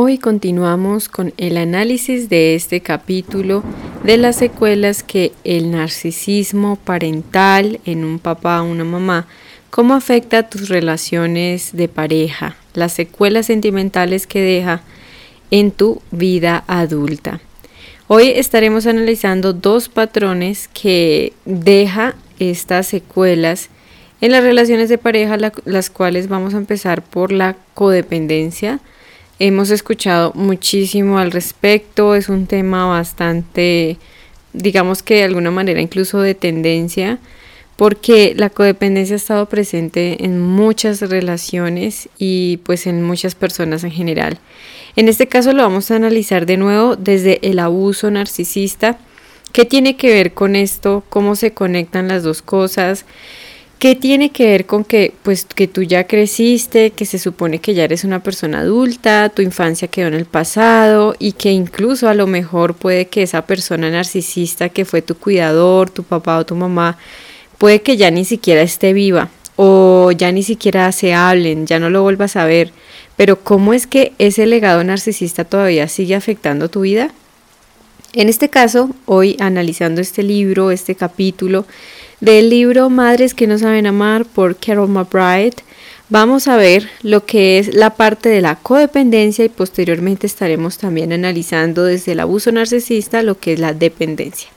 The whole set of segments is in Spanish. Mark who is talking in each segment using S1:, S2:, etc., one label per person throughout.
S1: Hoy continuamos con el análisis de este capítulo de las secuelas que el narcisismo parental en un papá o una mamá, cómo afecta tus relaciones de pareja, las secuelas sentimentales que deja en tu vida adulta. Hoy estaremos analizando dos patrones que deja estas secuelas en las relaciones de pareja, las cuales vamos a empezar por la codependencia, Hemos escuchado muchísimo al respecto, es un tema bastante, digamos que de alguna manera incluso de tendencia, porque la codependencia ha estado presente en muchas relaciones y pues en muchas personas en general. En este caso lo vamos a analizar de nuevo desde el abuso narcisista. ¿Qué tiene que ver con esto? ¿Cómo se conectan las dos cosas? ¿Qué tiene que ver con que, pues, que tú ya creciste, que se supone que ya eres una persona adulta, tu infancia quedó en el pasado y que incluso a lo mejor puede que esa persona narcisista que fue tu cuidador, tu papá o tu mamá, puede que ya ni siquiera esté viva o ya ni siquiera se hablen, ya no lo vuelvas a ver. Pero ¿cómo es que ese legado narcisista todavía sigue afectando tu vida? En este caso, hoy analizando este libro, este capítulo, del libro Madres que no saben amar por Carol McBride, vamos a ver lo que es la parte de la codependencia y posteriormente estaremos también analizando desde el abuso narcisista lo que es la dependencia.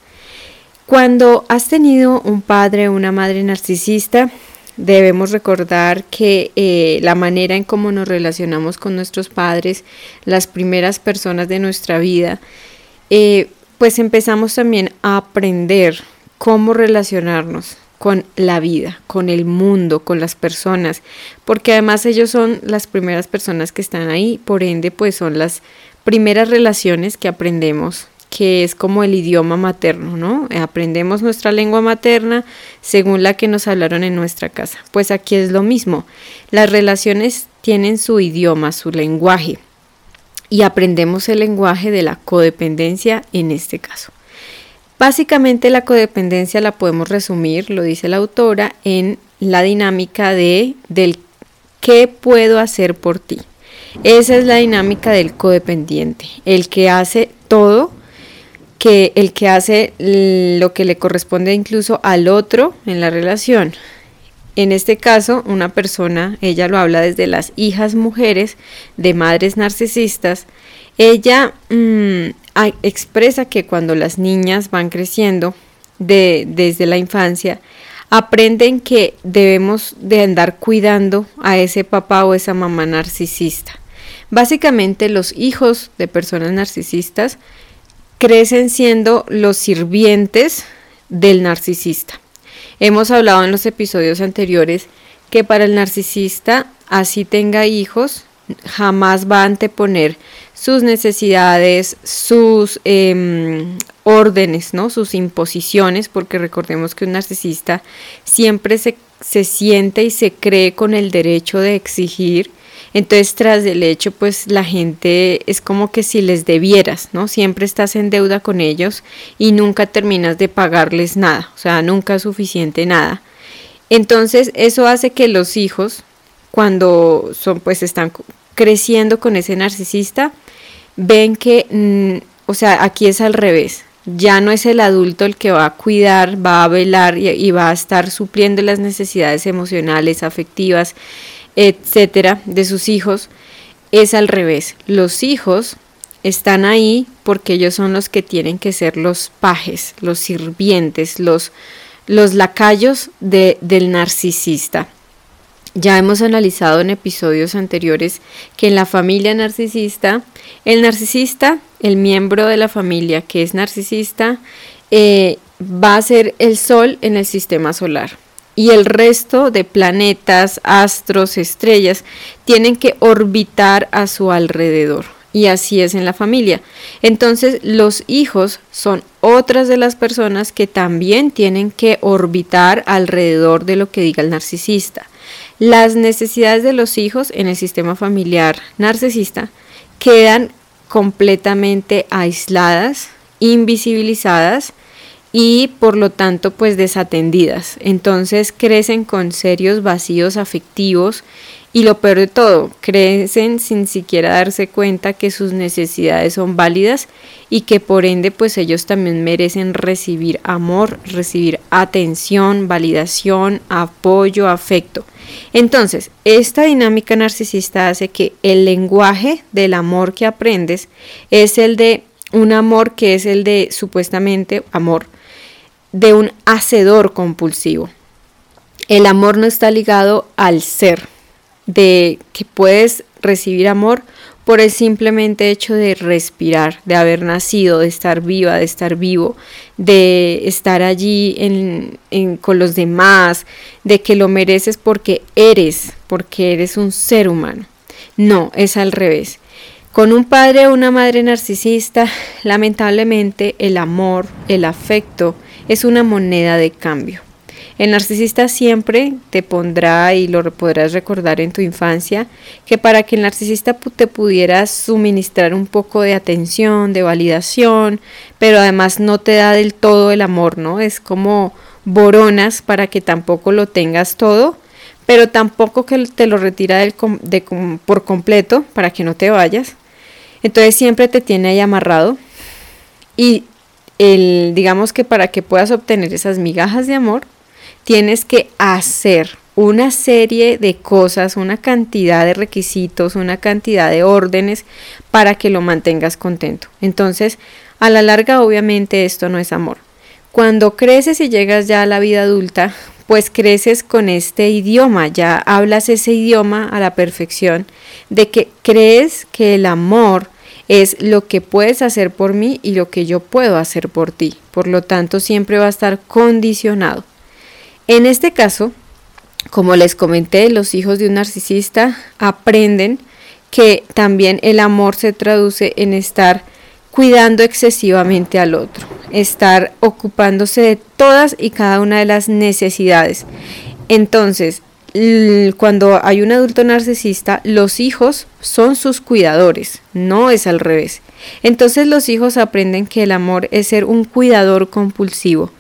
S1: Cuando has tenido un padre o una madre narcisista, debemos recordar que eh, la manera en cómo nos relacionamos con nuestros padres, las primeras personas de nuestra vida, eh, pues empezamos también a aprender cómo relacionarnos con la vida, con el mundo, con las personas, porque además ellos son las primeras personas que están ahí, por ende pues son las primeras relaciones que aprendemos, que es como el idioma materno, ¿no? Aprendemos nuestra lengua materna según la que nos hablaron en nuestra casa. Pues aquí es lo mismo, las relaciones tienen su idioma, su lenguaje, y aprendemos el lenguaje de la codependencia en este caso. Básicamente la codependencia la podemos resumir, lo dice la autora, en la dinámica de del qué puedo hacer por ti. Esa es la dinámica del codependiente, el que hace todo, que el que hace lo que le corresponde incluso al otro en la relación. En este caso, una persona, ella lo habla desde las hijas mujeres de madres narcisistas, ella mm, expresa que cuando las niñas van creciendo de, desde la infancia, aprenden que debemos de andar cuidando a ese papá o esa mamá narcisista. Básicamente los hijos de personas narcisistas crecen siendo los sirvientes del narcisista. Hemos hablado en los episodios anteriores que para el narcisista, así tenga hijos, jamás va a anteponer sus necesidades, sus em, órdenes, ¿no? sus imposiciones, porque recordemos que un narcisista siempre se, se siente y se cree con el derecho de exigir. Entonces, tras del hecho, pues la gente es como que si les debieras, ¿no? Siempre estás en deuda con ellos y nunca terminas de pagarles nada, o sea, nunca es suficiente nada. Entonces, eso hace que los hijos, cuando son, pues están creciendo con ese narcisista, ven que, mm, o sea, aquí es al revés. Ya no es el adulto el que va a cuidar, va a velar y, va a estar supliendo las necesidades emocionales, afectivas, etcétera, de sus hijos. Es al revés. Los hijos están ahí porque ellos son los que tienen que ser los pajes, los sirvientes, los, los lacayos de, del narcisista. Ya hemos analizado en episodios anteriores que en la familia narcisista, el narcisista, el miembro de la familia que es narcisista, eh, va a ser el Sol en el sistema solar. Y el resto de planetas, astros, estrellas tienen que orbitar a su alrededor. Y así es en la familia. Entonces los hijos son otras de las personas que también tienen que orbitar alrededor de lo que diga el narcisista. Las necesidades de los hijos en el sistema familiar narcisista quedan completamente aisladas, invisibilizadas y por lo tanto pues desatendidas. Entonces crecen con serios vacíos afectivos Y lo peor de todo, crecen sin siquiera darse cuenta que sus necesidades son válidas y que por ende pues ellos también merecen recibir amor, recibir atención, validación, apoyo, afecto. Entonces, esta dinámica narcisista hace que el lenguaje del amor que aprendes es el de un amor que es el de supuestamente amor de un hacedor compulsivo. El amor no está ligado al ser, de que puedes recibir amor por el simplemente hecho de respirar, de haber nacido, de estar viva, de estar vivo, de estar allí con los demás, de que lo mereces porque eres, porque eres un ser humano. No, es al revés. Con un padre o una madre narcisista, lamentablemente el amor, el afecto, es una moneda de cambio. El narcisista siempre te pondrá, y lo podrás recordar en tu infancia, que para que el narcisista te pudiera suministrar un poco de atención, de validación, pero además no te da del todo el amor, ¿no? Es como boronas para que tampoco lo tengas todo, pero tampoco que te lo retira del, por completo para que no te vayas. Entonces siempre te tiene ahí amarrado y el, digamos que para que puedas obtener esas migajas de amor, tienes que hacer una serie de cosas, una cantidad de requisitos, una cantidad de órdenes para que lo mantengas contento. Entonces, a la larga, obviamente, esto no es amor. Cuando creces y llegas ya a la vida adulta, pues creces con este idioma, ya hablas ese idioma a la perfección, de que crees que el amor es lo que puedes hacer por mí y lo que yo puedo hacer por ti. Por lo tanto, siempre va a estar condicionado. En este caso, como les comenté, los hijos de un narcisista aprenden que también el amor se traduce en estar cuidando excesivamente al otro, estar ocupándose de todas y cada una de las necesidades. Entonces, cuando hay un adulto narcisista, los hijos son sus cuidadores, no es al revés. Entonces los hijos aprenden que el amor es ser un cuidador compulsivo,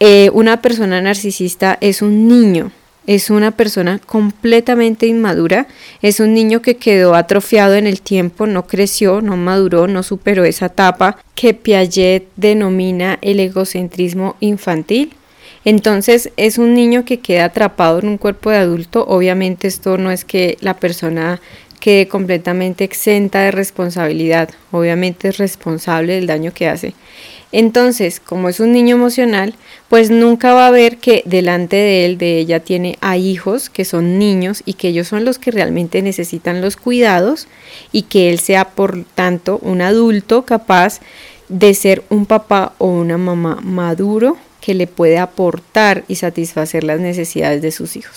S1: eh, una persona narcisista es un niño, es una persona completamente inmadura, es un niño que quedó atrofiado en el tiempo, no creció, no maduró, no superó esa etapa que Piaget denomina el egocentrismo infantil. Entonces es un niño que queda atrapado en un cuerpo de adulto. Obviamente esto no es que la persona quede completamente exenta de responsabilidad, obviamente es responsable del daño que hace. Entonces, como es un niño emocional, pues nunca va a ver que delante de él, de ella, tiene a hijos que son niños y que ellos son los que realmente necesitan los cuidados y que él sea, por tanto, un adulto capaz de ser un papá o una mamá maduro que le puede aportar y satisfacer las necesidades de sus hijos.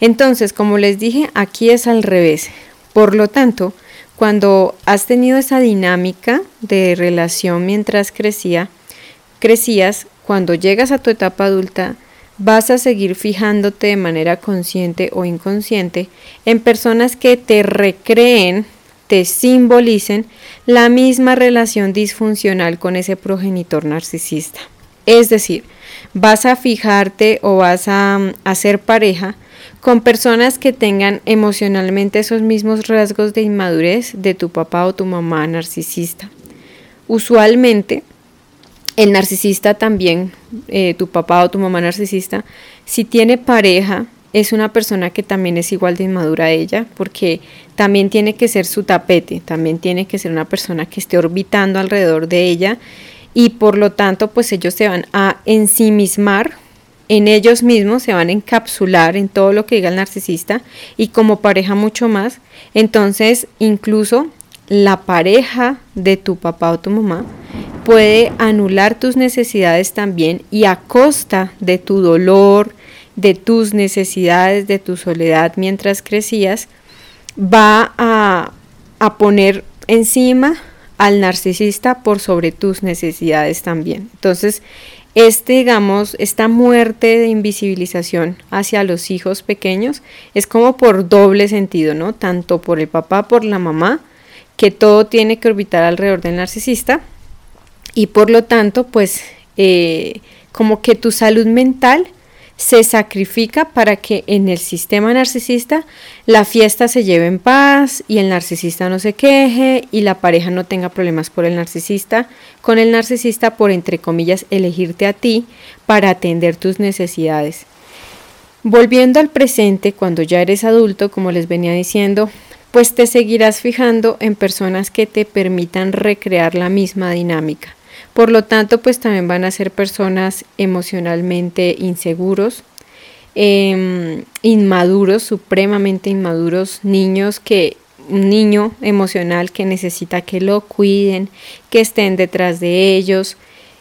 S1: Entonces, como les dije, aquí es al revés. Por lo tanto, cuando has tenido esa dinámica de relación mientras crecía, crecías, cuando llegas a tu etapa adulta, vas a seguir fijándote de manera consciente o inconsciente en personas que te recreen, te simbolicen la misma relación disfuncional con ese progenitor narcisista. Es decir, vas a fijarte o vas a hacer pareja con personas que tengan emocionalmente esos mismos rasgos de inmadurez de tu papá o tu mamá narcisista. Usualmente, el narcisista también, eh, tu papá o tu mamá narcisista, si tiene pareja, es una persona que también es igual de inmadura a ella, porque también tiene que ser su tapete, también tiene que ser una persona que esté orbitando alrededor de ella y por lo tanto pues ellos se van a ensimismar en ellos mismos, se van a encapsular en todo lo que diga el narcisista y como pareja mucho más. Entonces, incluso la pareja de tu papá o tu mamá puede anular tus necesidades también y a costa de tu dolor, de tus necesidades, de tu soledad mientras crecías, va a, a poner encima al narcisista por sobre tus necesidades también. Entonces, este, digamos, esta muerte de invisibilización hacia los hijos pequeños es como por doble sentido, ¿no? Tanto por el papá, por la mamá, que todo tiene que orbitar alrededor del narcisista y por lo tanto, pues, eh, como que tu salud mental se sacrifica para que en el sistema narcisista la fiesta se lleve en paz y el narcisista no se queje y la pareja no tenga problemas por el narcisista, con el narcisista por, entre comillas, elegirte a ti para atender tus necesidades. Volviendo al presente, cuando ya eres adulto, como les venía diciendo, pues te seguirás fijando en personas que te permitan recrear la misma dinámica. Por lo tanto, pues también van a ser personas emocionalmente inseguros, em, inmaduros, supremamente inmaduros, niños que un niño emocional que necesita que lo cuiden, que estén detrás de ellos,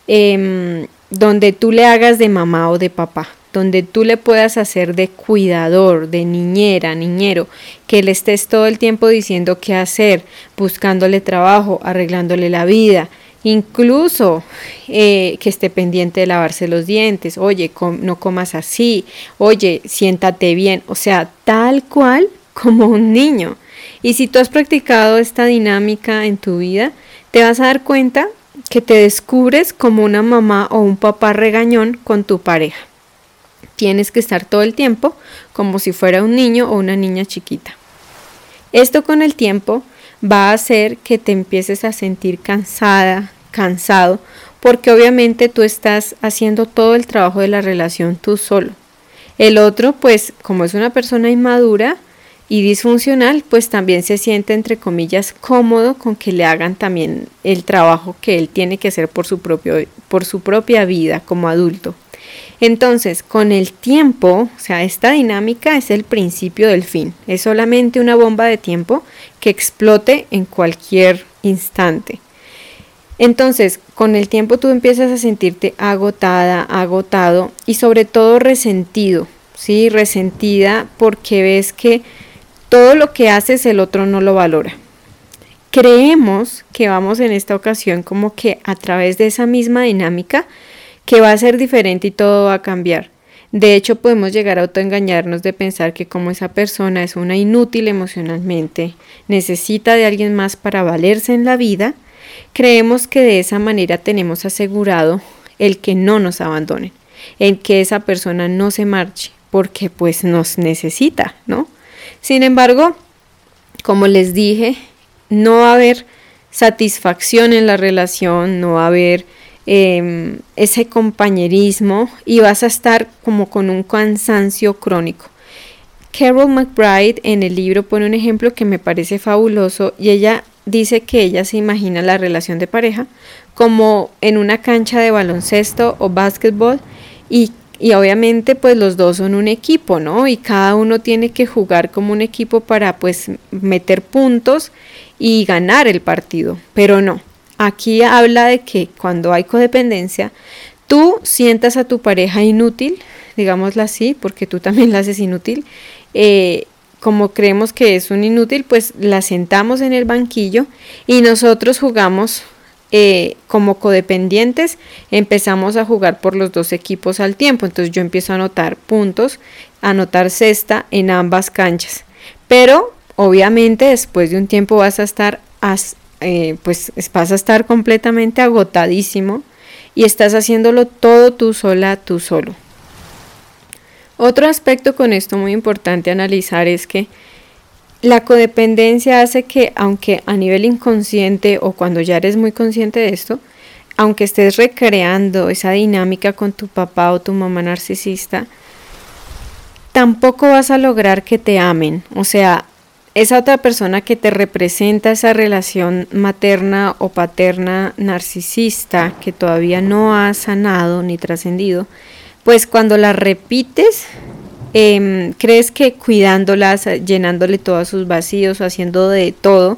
S1: em, donde tú le hagas de mamá o de papá donde tú le puedas hacer de cuidador, de niñera, niñero, que le estés todo el tiempo diciendo qué hacer, buscándole trabajo, arreglándole la vida, incluso eh, que esté pendiente de lavarse los dientes, oye, no comas así, oye, siéntate bien, o sea, tal cual como un niño. Y si tú has practicado esta dinámica en tu vida, te vas a dar cuenta que te descubres como una mamá o un papá regañón con tu pareja tienes que estar todo el tiempo como si fuera un niño o una niña chiquita. Esto con el tiempo va a hacer que te empieces a sentir cansada, cansado, porque obviamente tú estás haciendo todo el trabajo de la relación tú solo. El otro, pues como es una persona inmadura y disfuncional, pues también se siente entre comillas cómodo con que le hagan también el trabajo que él tiene que hacer por su, propio, por su propia vida como adulto. Entonces, con el tiempo, o sea, esta dinámica es el principio del fin. Es solamente una bomba de tiempo que explote en cualquier instante. Entonces, con el tiempo tú empiezas a sentirte agotada, agotado y sobre todo resentido, ¿sí? Resentida porque ves que todo lo que haces el otro no lo valora. Creemos que vamos en esta ocasión como que a través de esa misma dinámica que va a ser diferente y todo va a cambiar. De hecho, podemos llegar a autoengañarnos de pensar que como esa persona es una inútil emocionalmente, necesita de alguien más para valerse en la vida, creemos que de esa manera tenemos asegurado el que no nos abandonen, el que esa persona no se marche, porque pues nos necesita, ¿no? Sin embargo, como les dije, no va a haber satisfacción en la relación, no va a haber Em, ese compañerismo y vas a estar como con un cansancio crónico. Carol McBride en el libro pone un ejemplo que me parece fabuloso y ella dice que ella se imagina la relación de pareja como en una cancha de baloncesto o básquetbol y, y, obviamente pues los dos son un equipo, ¿no? Y cada uno tiene que jugar como un equipo para pues meter puntos y ganar el partido, pero no. Aquí habla de que cuando hay codependencia, tú sientas a tu pareja inútil, digámoslo así, porque tú también la haces inútil, eh, como creemos que es un inútil, pues la sentamos en el banquillo y nosotros jugamos eh, como codependientes, empezamos a jugar por los dos equipos al tiempo. Entonces yo empiezo a anotar puntos, a anotar cesta en ambas canchas. Pero obviamente después de un tiempo vas a estar eh, pues vas a estar completamente agotadísimo y estás haciéndolo todo tú sola, tú solo. Otro aspecto con esto muy importante analizar es que la codependencia hace que, aunque a nivel inconsciente o cuando ya eres muy consciente de esto, aunque estés recreando esa dinámica con tu papá o tu mamá narcisista, tampoco vas a lograr que te amen. O sea, esa otra persona que te representa esa relación materna o paterna narcisista que todavía no ha sanado ni trascendido, pues cuando la repites, em, crees que cuidándolas, llenándole todos sus vacíos, haciendo de todo,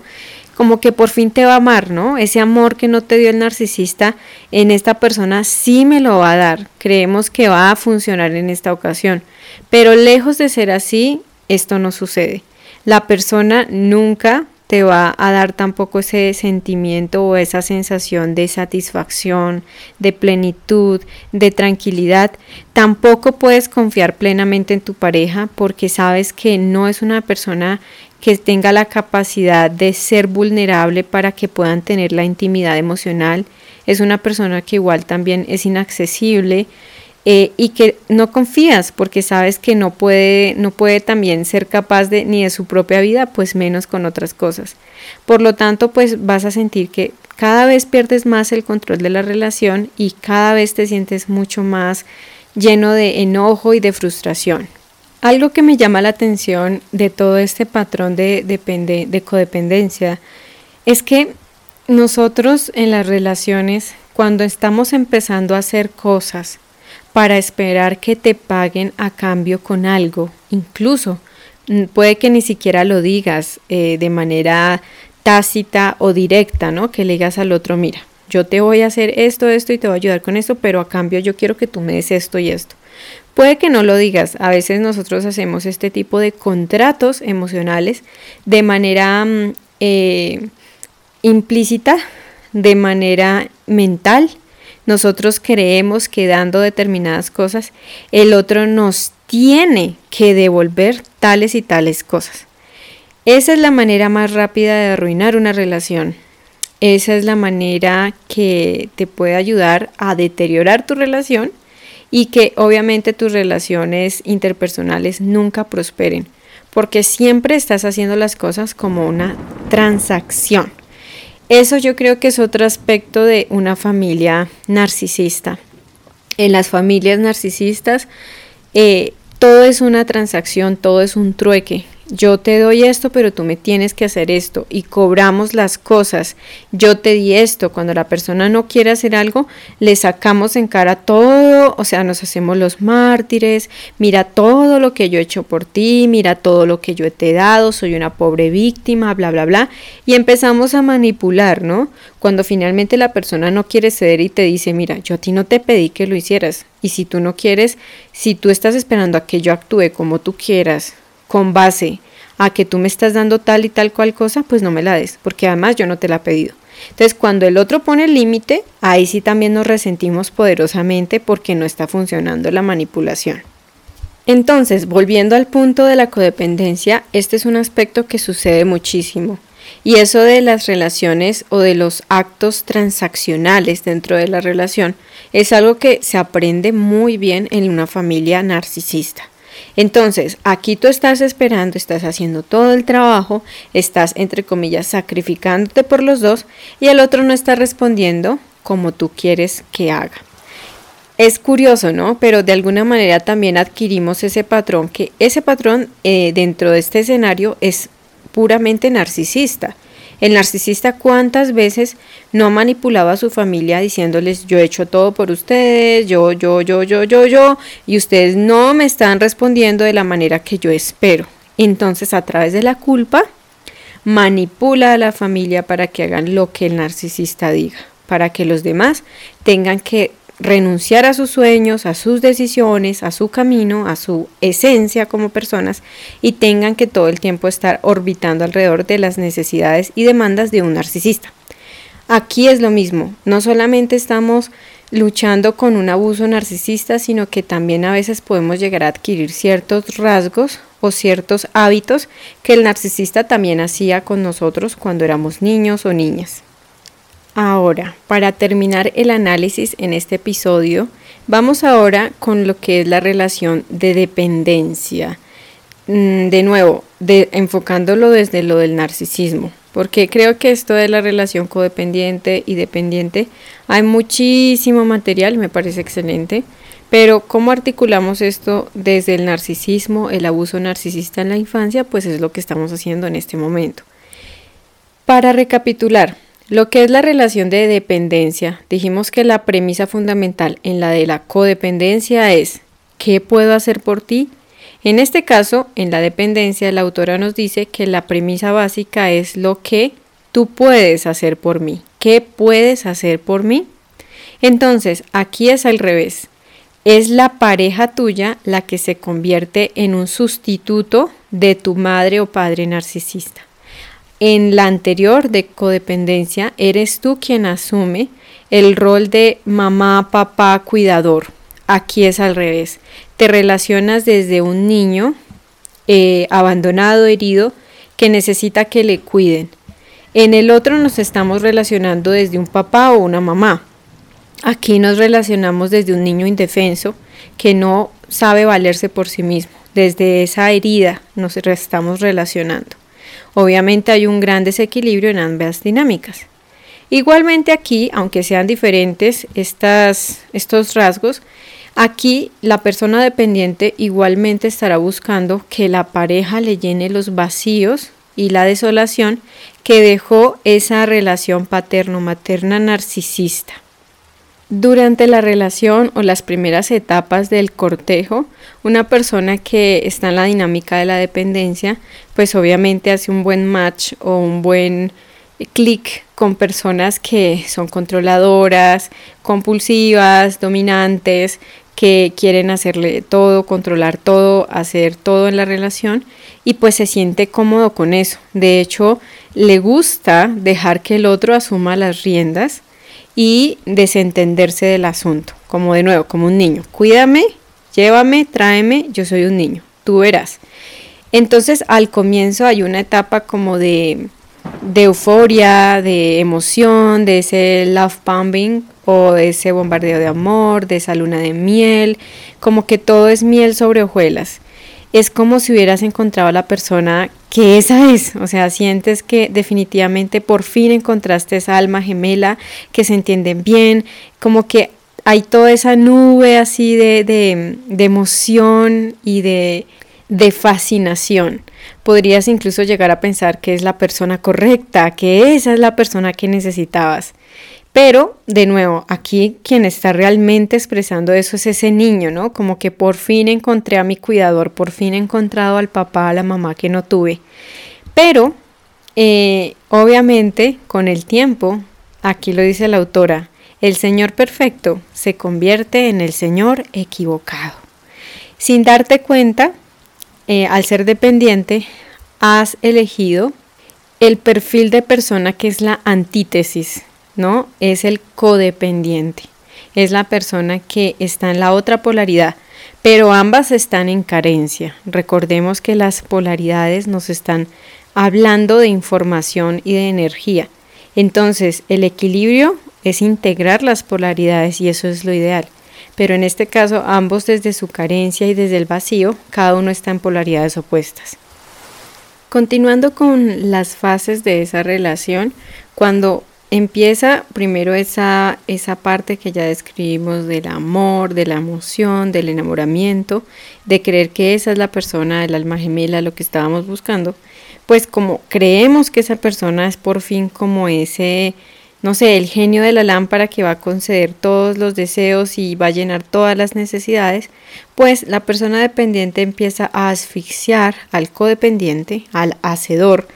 S1: como que por fin te va a amar, ¿no? Ese amor que no te dio el narcisista en esta persona sí me lo va a dar. Creemos que va a funcionar en esta ocasión. Pero lejos de ser así, esto no sucede la persona nunca te va a dar tampoco ese sentimiento o esa sensación de satisfacción, de plenitud, de tranquilidad. Tampoco puedes confiar plenamente en tu pareja porque sabes que no es una persona que tenga la capacidad de ser vulnerable para que puedan tener la intimidad emocional. Es una persona que igual también es inaccesible, eh, y que no confías porque sabes que no puede, no puede también ser capaz de ni de su propia vida, pues menos con otras cosas. Por lo tanto, pues vas a sentir que cada vez pierdes más el control de la relación y cada vez te sientes mucho más lleno de enojo y de frustración. Algo que me llama la atención de todo este patrón de, de codependencia es que nosotros en las relaciones, cuando estamos empezando a hacer cosas para esperar que te paguen a cambio con algo, incluso puede que ni siquiera lo digas eh, de manera tácita o directa, ¿no? Que le digas al otro, mira, yo te voy a hacer esto, esto y te voy a ayudar con esto, pero a cambio yo quiero que tú me des esto y esto. Puede que no lo digas, a veces nosotros hacemos este tipo de contratos emocionales de manera mm, eh, implícita, de manera mental. Nosotros creemos que dando determinadas cosas, el otro nos tiene que devolver tales y tales cosas. Esa es la manera más rápida de arruinar una relación. Esa es la manera que te puede ayudar a deteriorar tu relación y que obviamente tus relaciones interpersonales nunca prosperen, porque siempre estás haciendo las cosas como una transacción. Eso yo creo que es otro aspecto de una familia narcisista. En las familias narcisistas, eh, todo es una transacción, todo es un trueque yo te doy esto, pero tú me tienes que hacer esto y cobramos las cosas. Yo te di esto. Cuando la persona no quiere hacer algo, le sacamos en cara todo, o sea, nos hacemos los mártires. Mira todo lo que yo he hecho por ti, mira todo lo que yo te he dado, soy una pobre víctima, bla, bla, bla. Y empezamos a manipular, ¿no? Cuando finalmente la persona no quiere ceder y te dice, mira, yo a ti no te pedí que lo hicieras. Y si tú no quieres, si tú estás esperando a que yo actúe como tú quieras, con base a que tú me estás dando tal y tal cual cosa, pues no me la des, porque además yo no te la he pedido. Entonces, cuando el otro pone el límite, ahí sí también nos resentimos poderosamente porque no está funcionando la manipulación. Entonces, volviendo al punto de la codependencia, este es un aspecto que sucede muchísimo. Y eso de las relaciones o de los actos transaccionales dentro de la relación es algo que se aprende muy bien en una familia narcisista. Entonces, aquí tú estás esperando, estás haciendo todo el trabajo, estás, entre comillas, sacrificándote por los dos y el otro no está respondiendo como tú quieres que haga. Es curioso, ¿no? Pero de alguna manera también adquirimos ese patrón, que ese patrón eh, dentro de este escenario es puramente narcisista. El narcisista cuántas veces no manipulaba a su familia diciéndoles yo he hecho todo por ustedes, yo, yo, yo, yo, yo, yo, y ustedes no me están respondiendo de la manera que yo espero. Entonces a través de la culpa manipula a la familia para que hagan lo que el narcisista diga, para que los demás tengan que renunciar a sus sueños, a sus decisiones, a su camino, a su esencia como personas y tengan que todo el tiempo estar orbitando alrededor de las necesidades y demandas de un narcisista. Aquí es lo mismo, no solamente estamos luchando con un abuso narcisista, sino que también a veces podemos llegar a adquirir ciertos rasgos o ciertos hábitos que el narcisista también hacía con nosotros cuando éramos niños o niñas. Ahora, para terminar el análisis en este episodio, vamos ahora con lo que es la relación de dependencia. Mm, de nuevo, enfocándolo desde lo del narcisismo, porque creo que esto de la relación codependiente y dependiente, hay muchísimo material, me parece excelente, pero cómo articulamos esto desde el narcisismo, el abuso narcisista en la infancia, pues es lo que estamos haciendo en este momento. Para recapitular, lo que es la relación de dependencia, dijimos que la premisa fundamental en la de la codependencia es ¿qué puedo hacer por ti? En este caso, en la dependencia, la autora nos dice que la premisa básica es lo que tú puedes hacer por mí. ¿Qué puedes hacer por mí? Entonces, aquí es al revés. Es la pareja tuya la que se convierte en un sustituto de tu madre o padre narcisista. En la anterior de codependencia, eres tú quien asume el rol de mamá, papá, cuidador. Aquí es al revés. Te relacionas desde un niño eh, abandonado, herido, que necesita que le cuiden. En el otro nos estamos relacionando desde un papá o una mamá. Aquí nos relacionamos desde un niño indefenso que no sabe valerse por sí mismo. Desde esa herida nos estamos relacionando. Obviamente hay un gran desequilibrio en ambas dinámicas. Igualmente aquí, aunque sean diferentes estos rasgos, aquí la persona dependiente igualmente estará buscando que la pareja le llene los vacíos y la desolación que dejó esa relación paterno-materna narcisista. Durante la relación o las primeras etapas del cortejo, una persona que está en la dinámica de la dependencia, pues obviamente hace un buen match o un buen clic con personas que son controladoras, compulsivas, dominantes, que quieren hacerle todo, controlar todo, hacer todo en la relación y pues se siente cómodo con eso. De hecho, le gusta dejar que el otro asuma las riendas y desentenderse del asunto, como de nuevo, como un niño. Cuídame, llévame, tráeme, yo soy un niño, tú verás. Entonces al comienzo hay una etapa como de, de euforia, de emoción, de ese love bombing o de ese bombardeo de amor, de esa luna de miel, como que todo es miel sobre hojuelas es como si hubieras encontrado a la persona que esa es, o sea, sientes que definitivamente por fin encontraste esa alma gemela, que se entienden bien, como que hay toda esa nube así de, de, emoción y de, de fascinación. Podrías incluso llegar a pensar que es la persona correcta, que esa es la persona que necesitabas. Pero, de nuevo, aquí quien está realmente expresando eso es ese niño, ¿no? Como que por fin encontré a mi cuidador, por fin he encontrado al papá, a la mamá que no tuve. Pero, eh, obviamente, con el tiempo, aquí lo dice la autora, el Señor perfecto se convierte en el Señor equivocado. Sin darte cuenta, eh, al ser dependiente, has elegido el perfil de persona que es la antítesis ¿no? Es el codependiente, es la persona que está en la otra polaridad, pero ambas están en carencia. Recordemos que las polaridades nos están hablando de información y de energía. Entonces, el equilibrio es integrar las polaridades y eso es lo ideal. Pero en este caso, ambos desde su carencia y desde el vacío, cada uno está en polaridades opuestas. Continuando con las fases de esa relación, cuando empieza primero esa, esa parte que ya describimos del amor, de la emoción, del enamoramiento, de creer que esa es la persona del alma gemela, lo que estábamos buscando, pues como creemos que esa persona es por fin como ese, no sé, el genio de la lámpara que va a conceder todos los deseos y va a llenar todas las necesidades, pues la persona dependiente empieza a asfixiar al codependiente, al hacedor,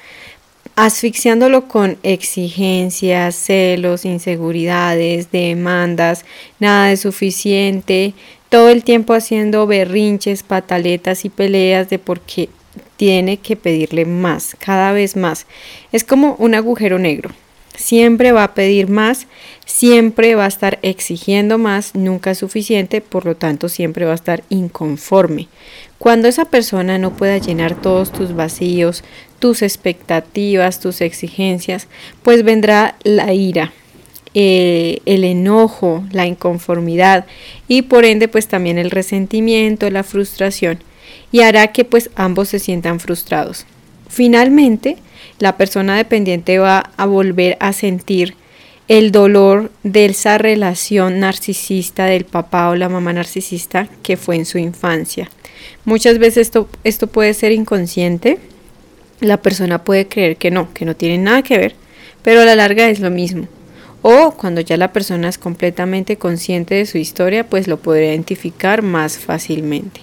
S1: asfixiándolo con exigencias, celos, inseguridades, demandas, nada de suficiente, todo el tiempo haciendo berrinches, pataletas y peleas de por qué tiene que pedirle más, cada vez más. Es como un agujero negro. Siempre va a pedir más, siempre va a estar exigiendo más, nunca es suficiente, por lo tanto siempre va a estar inconforme. Cuando esa persona no pueda llenar todos tus vacíos, tus expectativas, tus exigencias, pues vendrá la ira, eh, el enojo, la inconformidad y por ende pues también el resentimiento, la frustración y hará que pues ambos se sientan frustrados. Finalmente, la persona dependiente va a volver a sentir el dolor de esa relación narcisista del papá o la mamá narcisista que fue en su infancia. Muchas veces esto, esto puede ser inconsciente, la persona puede creer que no, que no tiene nada que ver, pero a la larga es lo mismo. O cuando ya la persona es completamente consciente de su historia, pues lo podrá identificar más fácilmente.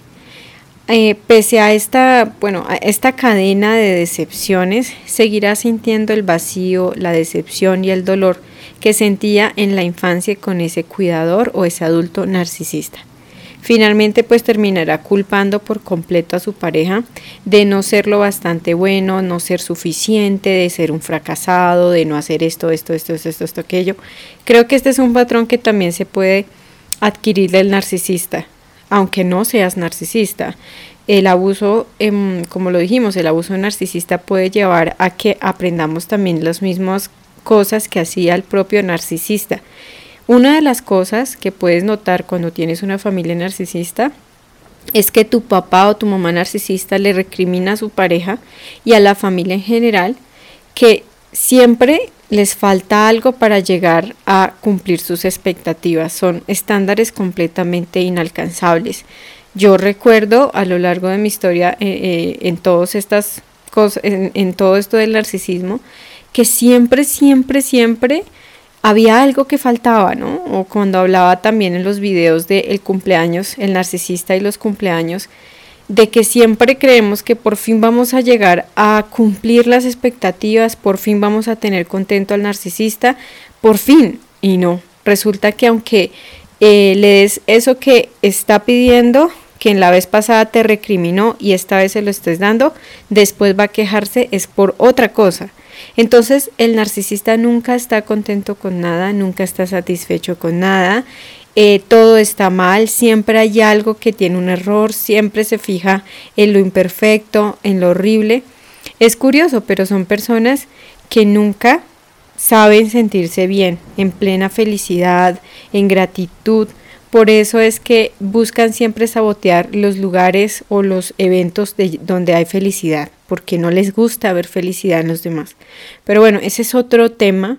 S1: Eh, pese a esta, bueno, a esta cadena de decepciones, seguirá sintiendo el vacío, la decepción y el dolor que sentía en la infancia con ese cuidador o ese adulto narcisista. Finalmente pues terminará culpando por completo a su pareja de no ser lo bastante bueno, no ser suficiente, de ser un fracasado, de no hacer esto, esto, esto, esto, esto, aquello. Creo que este es un patrón que también se puede adquirir del narcisista, aunque no seas narcisista. El abuso, em, como lo dijimos, el abuso narcisista puede llevar a que aprendamos también las mismas cosas que hacía el propio narcisista Una de las cosas que puedes notar cuando tienes una familia narcisista es que tu papá o tu mamá narcisista le recrimina a su pareja y a la familia en general que siempre les falta algo para llegar a cumplir sus expectativas. Son estándares completamente inalcanzables. Yo recuerdo a lo largo de mi historia eh, eh, en todas estas cosas, en todo esto del narcisismo, que siempre, siempre, siempre había algo que faltaba, ¿no? O cuando hablaba también en los videos del el cumpleaños, el narcisista y los cumpleaños, de que siempre creemos que por fin vamos a llegar a cumplir las expectativas, por fin vamos a tener contento al narcisista, por fin, y no, resulta que aunque eh, le des eso que está pidiendo, que en la vez pasada te recriminó y esta vez se lo estés dando, después va a quejarse es por otra cosa. Entonces el narcisista nunca está contento con nada, nunca está satisfecho con nada, eh, todo está mal, siempre hay algo que tiene un error, siempre se fija en lo imperfecto, en lo horrible. Es curioso, pero son personas que nunca saben sentirse bien, en plena felicidad, en gratitud, por eso es que buscan siempre sabotear los lugares o los eventos de donde hay felicidad, porque no les gusta ver felicidad en los demás. Pero bueno, ese es otro tema.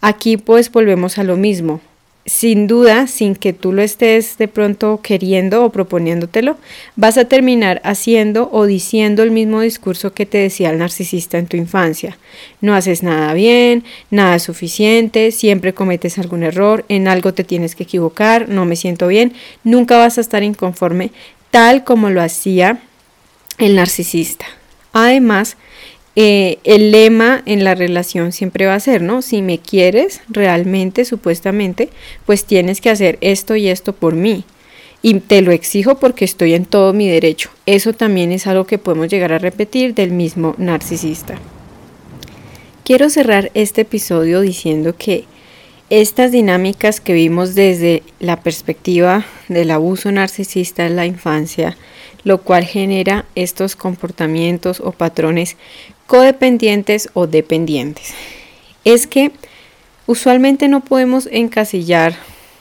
S1: Aquí pues volvemos a lo mismo sin duda, sin que tú lo estés de pronto queriendo o proponiéndotelo, vas a terminar haciendo o diciendo el mismo discurso que te decía el narcisista en tu infancia. No haces nada bien, nada suficiente, siempre cometes algún error, en algo te tienes que equivocar, no me siento bien, nunca vas a estar inconforme tal como lo hacía el narcisista. Además, eh, el lema en la relación siempre va a ser, ¿no? Si me quieres realmente, supuestamente, pues tienes que hacer esto y esto por mí. Y te lo exijo porque estoy en todo mi derecho. Eso también es algo que podemos llegar a repetir del mismo narcisista. Quiero cerrar este episodio diciendo que estas dinámicas que vimos desde la perspectiva del abuso narcisista en la infancia, lo cual genera estos comportamientos o patrones codependientes o dependientes. Es que usualmente no podemos encasillar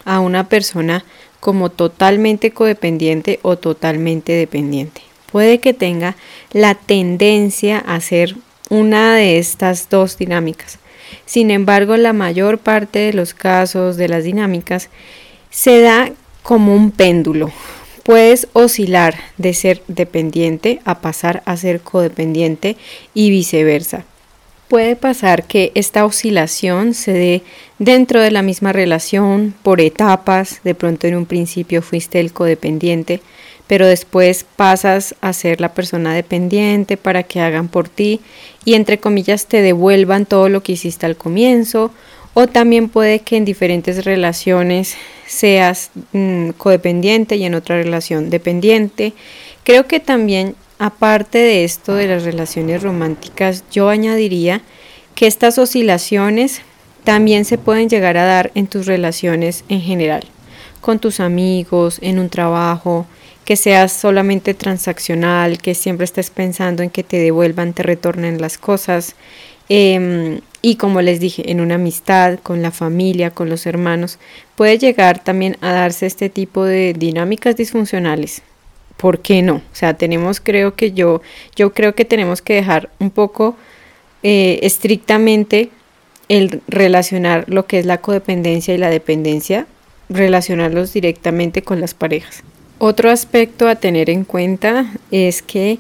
S1: a una persona como totalmente codependiente o totalmente dependiente. Puede que tenga la tendencia a ser una de estas dos dinámicas. Sin embargo, la mayor parte de los casos de las dinámicas se da como un péndulo, Puedes oscilar de ser dependiente a pasar a ser codependiente y viceversa. Puede pasar que esta oscilación se dé dentro de la misma relación por etapas, de pronto en un principio fuiste el codependiente, pero después pasas a ser la persona dependiente para que hagan por ti y entre comillas te devuelvan todo lo que hiciste al comienzo o también puede que en diferentes relaciones seas mm, codependiente y en otra relación dependiente. Creo que también, aparte de esto de las relaciones románticas, yo añadiría que estas oscilaciones también se pueden llegar a dar en tus relaciones en general, con tus amigos, en un trabajo, que seas solamente transaccional, que siempre estés pensando en que te devuelvan, te retornen las cosas. Em, y como les dije, en una amistad, con la familia, con los hermanos, puede llegar también a darse este tipo de dinámicas disfuncionales. ¿Por qué no? O sea, tenemos, creo que yo, yo creo que tenemos que dejar un poco eh, estrictamente el relacionar lo que es la codependencia y la dependencia, relacionarlos directamente con las parejas. Otro aspecto a tener en cuenta es que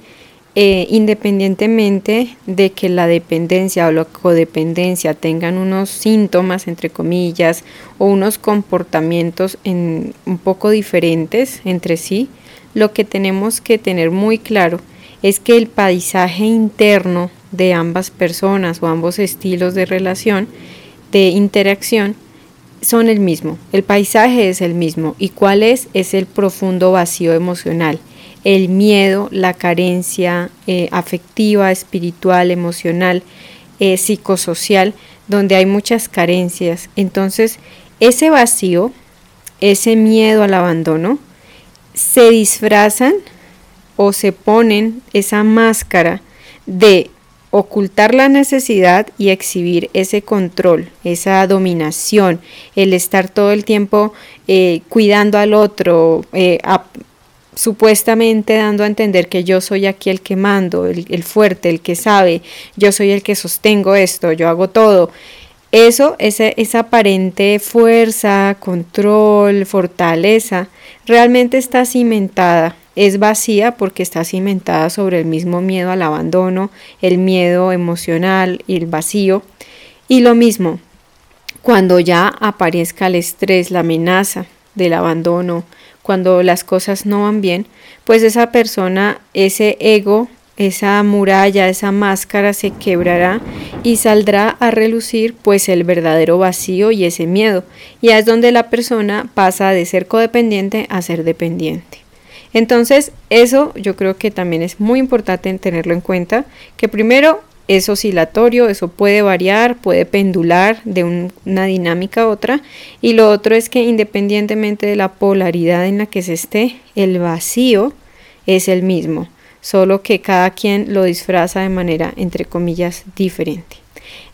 S1: eh, independientemente de que la dependencia o la codependencia tengan unos síntomas, entre comillas, o unos comportamientos un poco diferentes entre sí, lo que tenemos que tener muy claro es que el paisaje interno de ambas personas o ambos estilos de relación, de interacción, son el mismo. El paisaje es el mismo. ¿Y cuál es? Es el profundo vacío emocional el miedo, la carencia eh, afectiva, espiritual, emocional, eh, psicosocial, donde hay muchas carencias. Entonces, ese vacío, ese miedo al abandono, se disfrazan o se ponen esa máscara de ocultar la necesidad y exhibir ese control, esa dominación, el estar todo el tiempo eh, cuidando al otro, supuestamente dando a entender que yo soy aquí el que mando, el, fuerte, el que sabe, yo soy el que sostengo esto, yo hago todo. Eso, esa, esa aparente fuerza, control, fortaleza, realmente está cimentada es vacía porque está cimentada sobre el mismo miedo al abandono, el miedo emocional y el vacío. Y lo mismo, cuando ya aparezca el estrés, la amenaza del abandono, cuando las cosas no van bien, pues esa persona, ese ego, esa muralla, esa máscara se quebrará y saldrá a relucir pues el verdadero vacío y ese miedo. Y es donde la persona pasa de ser codependiente a ser dependiente. Entonces, eso yo creo que también es muy importante tenerlo en cuenta, que primero es oscilatorio, eso puede variar, puede pendular de una dinámica a otra, y lo otro es que independientemente de la polaridad en la que se esté, el vacío es el mismo, solo que cada quien lo disfraza de manera, entre comillas, diferente.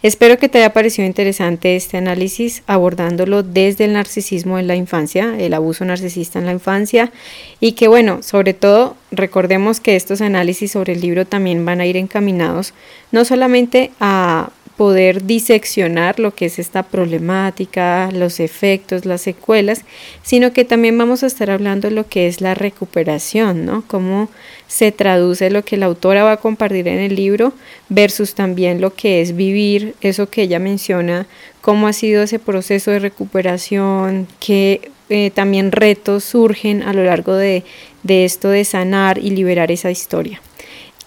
S1: Espero que te haya parecido interesante este análisis abordándolo desde el narcisismo en la infancia, el abuso narcisista en la infancia. Y que bueno, sobre todo recordemos que estos análisis sobre el libro también van a ir encaminados no solamente a poder diseccionar lo que es esta problemática, los efectos, las secuelas, sino que también vamos a estar hablando de lo que es la recuperación, ¿no? Cómo se traduce lo que la autora va a compartir en el libro versus también lo que es vivir, eso que ella menciona, cómo ha sido ese proceso de recuperación, qué eh, también retos surgen a lo largo de, de esto de sanar y liberar esa historia.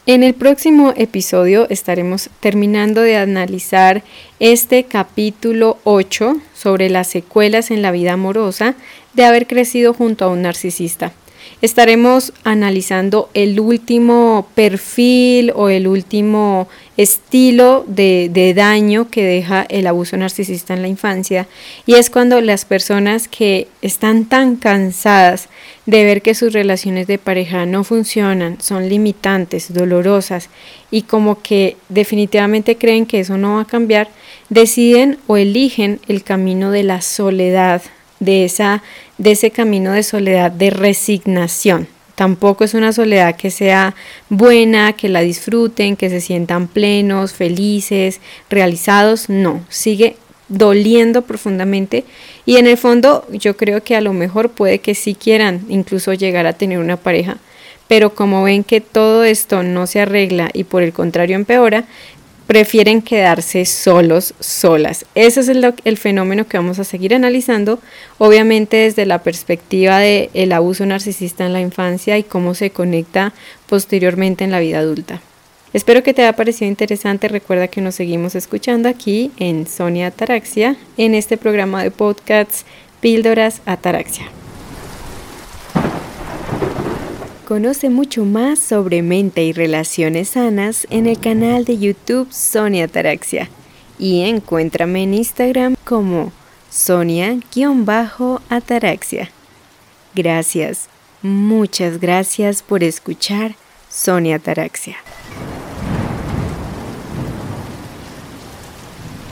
S1: En el próximo episodio estaremos terminando de analizar este capítulo 8 sobre las secuelas en la vida amorosa de haber crecido junto a un narcisista. Estaremos analizando el último perfil o el último estilo de, daño que deja el abuso narcisista en la infancia. Y es cuando las personas que están tan cansadas de ver que sus relaciones de pareja no funcionan, son limitantes, dolorosas y como que definitivamente creen que eso no va a cambiar, deciden o eligen el camino de la soledad, de, esa, de ese camino de soledad, de resignación. Tampoco es una soledad que sea buena, que la disfruten, que se sientan plenos, felices, realizados. No, sigue doliendo profundamente y en el fondo yo creo que a lo mejor puede que sí quieran incluso llegar a tener una pareja, pero como ven que todo esto no se arregla y por el contrario empeora, prefieren quedarse solos, solas. Ese es el, fenómeno que vamos a seguir analizando, obviamente desde la perspectiva del el abuso narcisista en la infancia y cómo se conecta posteriormente en la vida adulta. Espero que te haya parecido interesante. Recuerda que nos seguimos escuchando aquí en Sonia Ataraxia, en este programa de podcasts Píldoras Ataraxia. Conoce mucho más sobre mente y relaciones sanas en el canal de YouTube Sonia Taraxia y encuéntrame en Instagram como Sonia-Ataraxia. Gracias, muchas gracias por escuchar Sonia Taraxia.